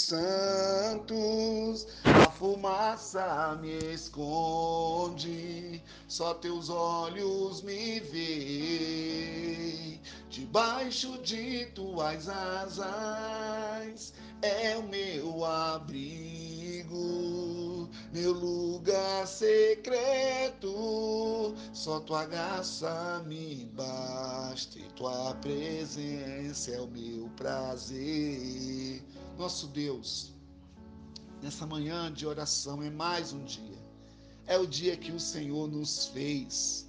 santos, a fumaça me esconde, só teus olhos me veem. Debaixo de tuas asas é o meu abrigo, meu lugar secreto. Só tua graça me basta e tua presença é o meu prazer nosso Deus, nessa manhã de oração é mais um dia. É o dia que o Senhor nos fez.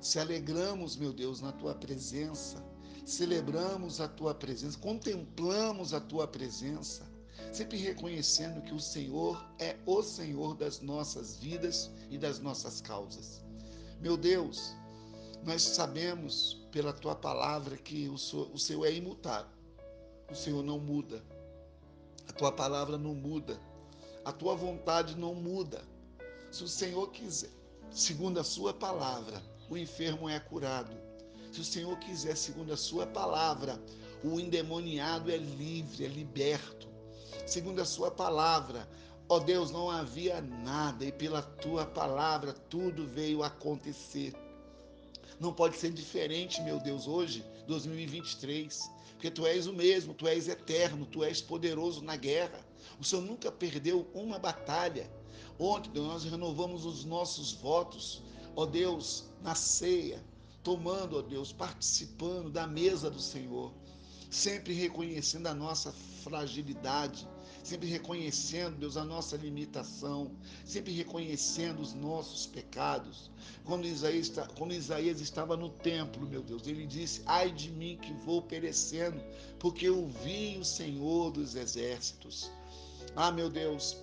Se alegramos, meu Deus, na tua presença, celebramos a tua presença, contemplamos a tua presença, sempre reconhecendo que o Senhor é o Senhor das nossas vidas e das nossas causas. Meu Deus, nós sabemos pela tua palavra que o Senhor é imutável, o Senhor não muda. A tua palavra não muda. A tua vontade não muda. Se o Senhor quiser, segundo a sua palavra, o enfermo é curado. Se o Senhor quiser, segundo a sua palavra, o endemoniado é livre, é liberto. Segundo a sua palavra, ó Deus, não havia nada e pela tua palavra tudo veio acontecer. Não pode ser diferente, meu Deus, hoje, 2023, porque tu és o mesmo, tu és eterno, tu és poderoso na guerra. O Senhor nunca perdeu uma batalha. Ontem nós renovamos os nossos votos, ó Deus, na ceia, tomando, ó Deus, participando da mesa do Senhor, sempre reconhecendo a nossa fragilidade, sempre reconhecendo, Deus, a nossa limitação, sempre reconhecendo os nossos pecados. Quando Isaías, quando Isaías estava no templo, meu Deus, ele disse: Ai de mim que vou perecendo, porque eu vi o Senhor dos exércitos. Ah, meu Deus,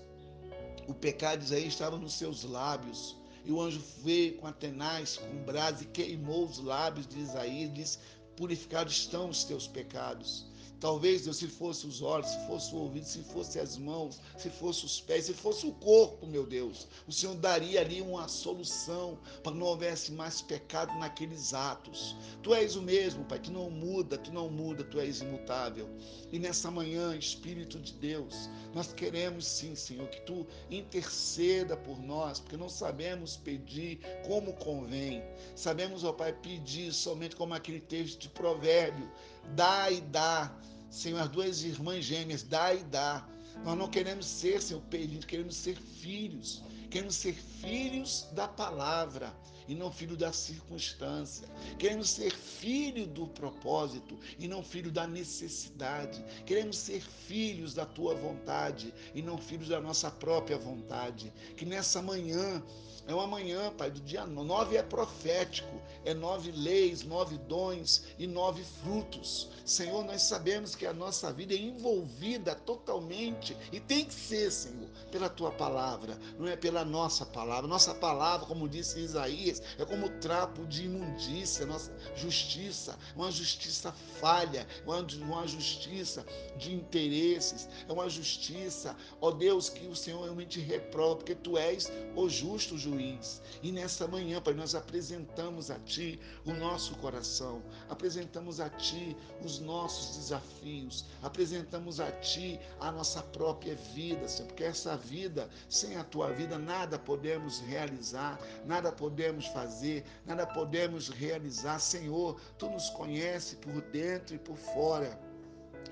o pecado de Isaías estava nos seus lábios. E o anjo veio com Atenais, com brasa, e queimou os lábios de Isaías, disse: Purificados estão os teus pecados. Talvez, Deus, se fosse os olhos, se fosse o ouvido, se fosse as mãos, se fosse os pés, se fosse o corpo, meu Deus, o Senhor daria ali uma solução para que não houvesse mais pecado naqueles atos. Tu és o mesmo, Pai, que não muda, que não muda, tu és imutável. E nessa manhã, Espírito de Deus, nós queremos sim, Senhor, que tu interceda por nós, porque não sabemos pedir como convém. Sabemos, ó Pai, pedir somente como aquele texto de provérbio, dá e dá Senhor, as duas irmãs gêmeas, dá e dá. Nós não queremos ser, Senhor, pedidos, queremos ser filhos. Queremos ser filhos da palavra e não filho da circunstância. Queremos ser filho do propósito e não filho da necessidade. Queremos ser filhos da tua vontade e não filhos da nossa própria vontade. Que nessa manhã é uma manhã, Pai, do dia nove é profético, é nove leis, nove dons e nove frutos. Senhor, nós sabemos que a nossa vida é envolvida totalmente e tem que ser, Senhor, pela tua palavra, não é pela nossa palavra. Nossa palavra, como disse Isaías, é como trapo de imundícia, nossa justiça, uma justiça falha, uma justiça de interesses, é uma justiça, ó Deus, que o Senhor realmente reprova, porque tu és o justo juiz. E nessa manhã, Pai, nós apresentamos a Ti o nosso coração, apresentamos a Ti os nossos desafios, apresentamos a Ti a nossa própria vida, Senhor, porque essa vida, sem a Tua vida, nada podemos realizar, nada podemos fazer, nada podemos realizar. Senhor, Tu nos conhece por dentro e por fora.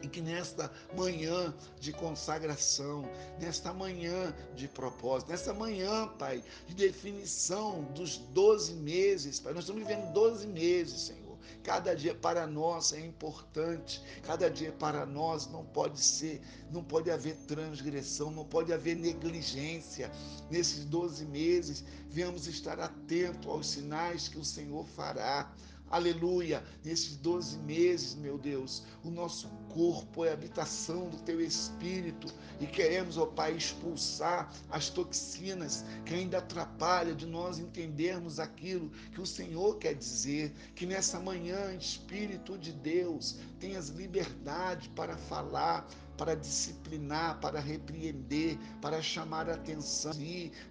E que nesta manhã de consagração, nesta manhã de propósito, nesta manhã, Pai, de definição dos 12 meses, Pai, nós estamos vivendo 12 meses, Senhor. Cada dia para nós é importante, cada dia para nós não pode ser, não pode haver transgressão, não pode haver negligência. Nesses 12 meses, venhamos estar atentos aos sinais que o Senhor fará Aleluia! Nesses 12 meses, meu Deus, o nosso corpo é habitação do teu espírito e queremos, ó Pai, expulsar as toxinas que ainda atrapalham de nós entendermos aquilo que o Senhor quer dizer. Que nessa manhã, Espírito de Deus, tenhas liberdade para falar, para disciplinar, para repreender, para chamar a atenção,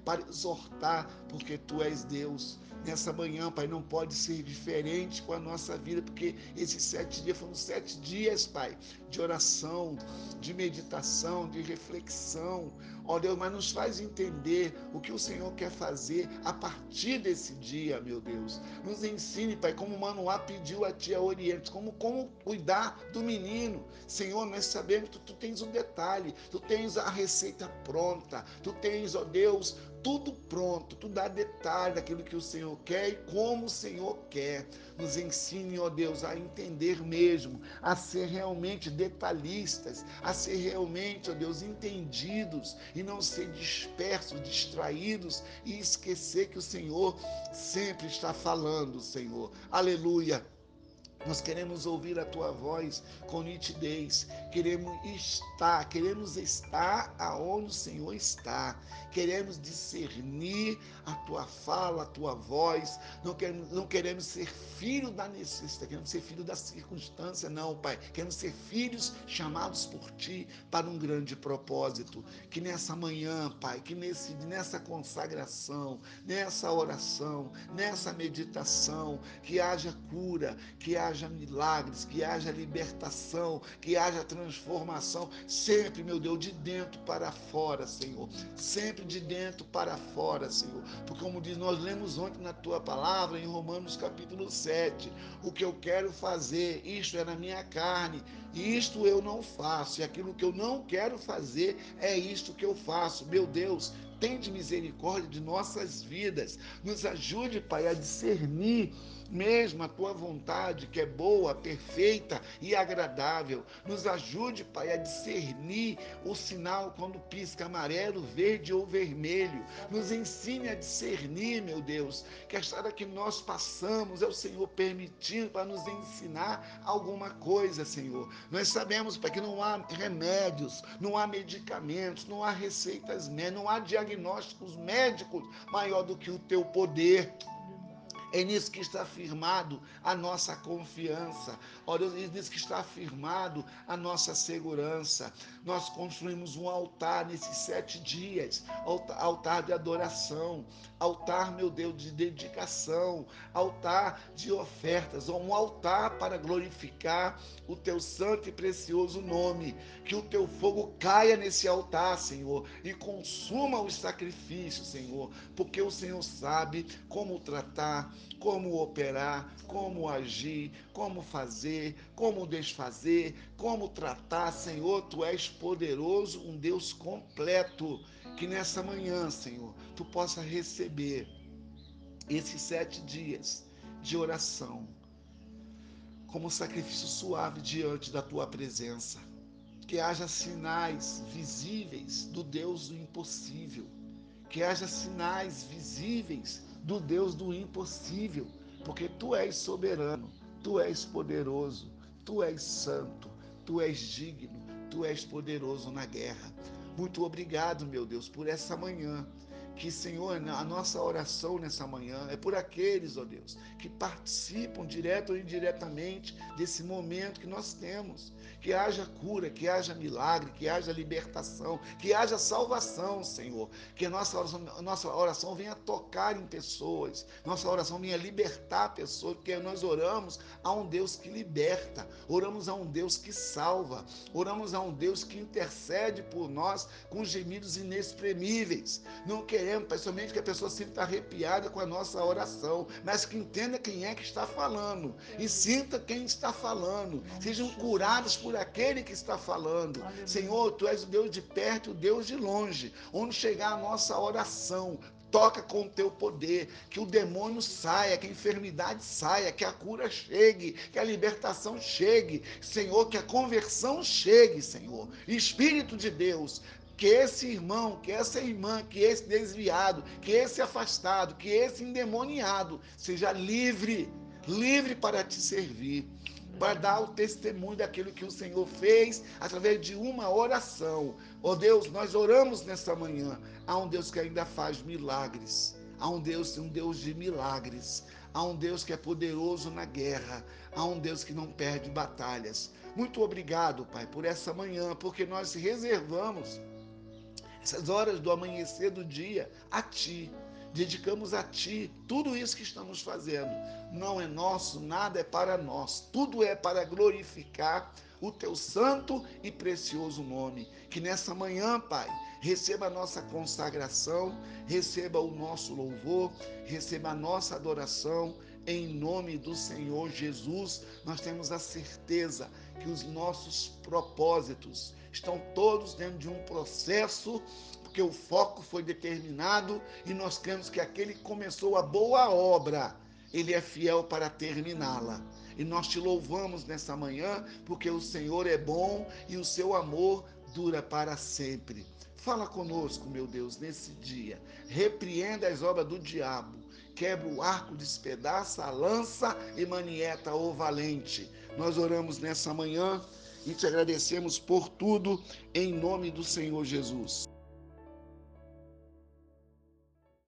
para exortar, porque tu és Deus. Nessa manhã, Pai, não pode ser diferente com a nossa vida, porque esses sete dias foram sete dias, Pai, de oração, de meditação, de reflexão. Ó Deus, mas nos faz entender o que o Senhor quer fazer a partir desse dia, meu Deus. Nos ensine, Pai, como Manoá pediu a Tia Oriente, como, como cuidar do menino. Senhor, nós sabemos que tu, tu tens o um detalhe, tu tens a receita pronta, tu tens, ó Deus, tudo pronto, tu dá detalhe daquilo que o Senhor quer e como o Senhor quer. Nos ensine, ó Deus, a entender mesmo, a ser realmente detalhistas, a ser realmente, ó Deus, entendidos e não ser dispersos, distraídos e esquecer que o Senhor sempre está falando, Senhor. Aleluia. Nós queremos ouvir a tua voz com nitidez. Queremos estar, queremos estar aonde o Senhor está. Queremos discernir a tua fala, a tua voz. Não queremos, não queremos ser filho da necessidade, queremos ser filho da circunstância, não, Pai. Queremos ser filhos chamados por ti para um grande propósito. Que nessa manhã, Pai, que nesse, nessa consagração, nessa oração, nessa meditação, que haja cura, que haja haja milagres, que haja libertação, que haja transformação, sempre, meu Deus, de dentro para fora, Senhor. Sempre de dentro para fora, Senhor. Porque, como diz, nós lemos ontem na tua palavra, em Romanos capítulo 7, o que eu quero fazer, isto é na minha carne, isto eu não faço, e aquilo que eu não quero fazer é isto que eu faço. Meu Deus, tende misericórdia de nossas vidas. Nos ajude, Pai, a discernir mesmo a tua vontade, que é boa, perfeita e agradável. Nos ajude, Pai, a discernir o sinal quando pisca amarelo, verde ou vermelho. Nos ensine a discernir, meu Deus, que a história que nós passamos é o Senhor permitindo para nos ensinar alguma coisa, Senhor. Nós sabemos, Pai, que não há remédios, não há medicamentos, não há receitas não há diagnósticos médicos maior do que o teu poder. É nisso que está firmado a nossa confiança. Deus, é nisso que está firmado a nossa segurança. Nós construímos um altar nesses sete dias altar de adoração, altar, meu Deus, de dedicação, altar de ofertas, um altar para glorificar o teu santo e precioso nome. Que o teu fogo caia nesse altar, Senhor, e consuma os sacrifícios, Senhor, porque o Senhor sabe como tratar como operar, como agir, como fazer, como desfazer, como tratar. Senhor, tu és poderoso, um Deus completo. Que nessa manhã, Senhor, tu possa receber esses sete dias de oração como sacrifício suave diante da tua presença. Que haja sinais visíveis do Deus do impossível. Que haja sinais visíveis do Deus do impossível, porque tu és soberano, tu és poderoso, tu és santo, tu és digno, tu és poderoso na guerra. Muito obrigado, meu Deus, por essa manhã que, Senhor, a nossa oração nessa manhã é por aqueles, ó Deus, que participam direto ou indiretamente desse momento que nós temos. Que haja cura, que haja milagre, que haja libertação, que haja salvação, Senhor. Que a nossa oração, nossa oração venha tocar em pessoas, nossa oração venha libertar pessoas, porque nós oramos a um Deus que liberta, oramos a um Deus que salva, oramos a um Deus que intercede por nós com gemidos inexprimíveis. Não queremos somente que a pessoa sinta arrepiada com a nossa oração, mas que entenda quem é que está falando e sinta quem está falando. Sejam curados por aquele que está falando. Senhor, Tu és o Deus de perto e o Deus de longe. Onde chegar a nossa oração, toca com o teu poder, que o demônio saia, que a enfermidade saia, que a cura chegue, que a libertação chegue, Senhor, que a conversão chegue, Senhor. Espírito de Deus, que esse irmão, que essa irmã, que esse desviado, que esse afastado, que esse endemoniado seja livre, livre para te servir, para dar o testemunho daquilo que o Senhor fez através de uma oração. Oh Deus, nós oramos nessa manhã a um Deus que ainda faz milagres, a um Deus, um Deus de milagres, a um Deus que é poderoso na guerra, a um Deus que não perde batalhas. Muito obrigado, Pai, por essa manhã, porque nós reservamos essas horas do amanhecer do dia a ti. Dedicamos a Ti tudo isso que estamos fazendo. Não é nosso, nada é para nós, tudo é para glorificar o Teu santo e precioso nome. Que nessa manhã, Pai, receba a nossa consagração, receba o nosso louvor, receba a nossa adoração. Em nome do Senhor Jesus, nós temos a certeza que os nossos propósitos estão todos dentro de um processo porque o foco foi determinado e nós cremos que aquele que começou a boa obra, ele é fiel para terminá-la. E nós te louvamos nessa manhã, porque o Senhor é bom e o seu amor dura para sempre. Fala conosco, meu Deus, nesse dia. Repreenda as obras do diabo. Quebra o arco, despedaça a lança e manieta o valente. Nós oramos nessa manhã e te agradecemos por tudo, em nome do Senhor Jesus.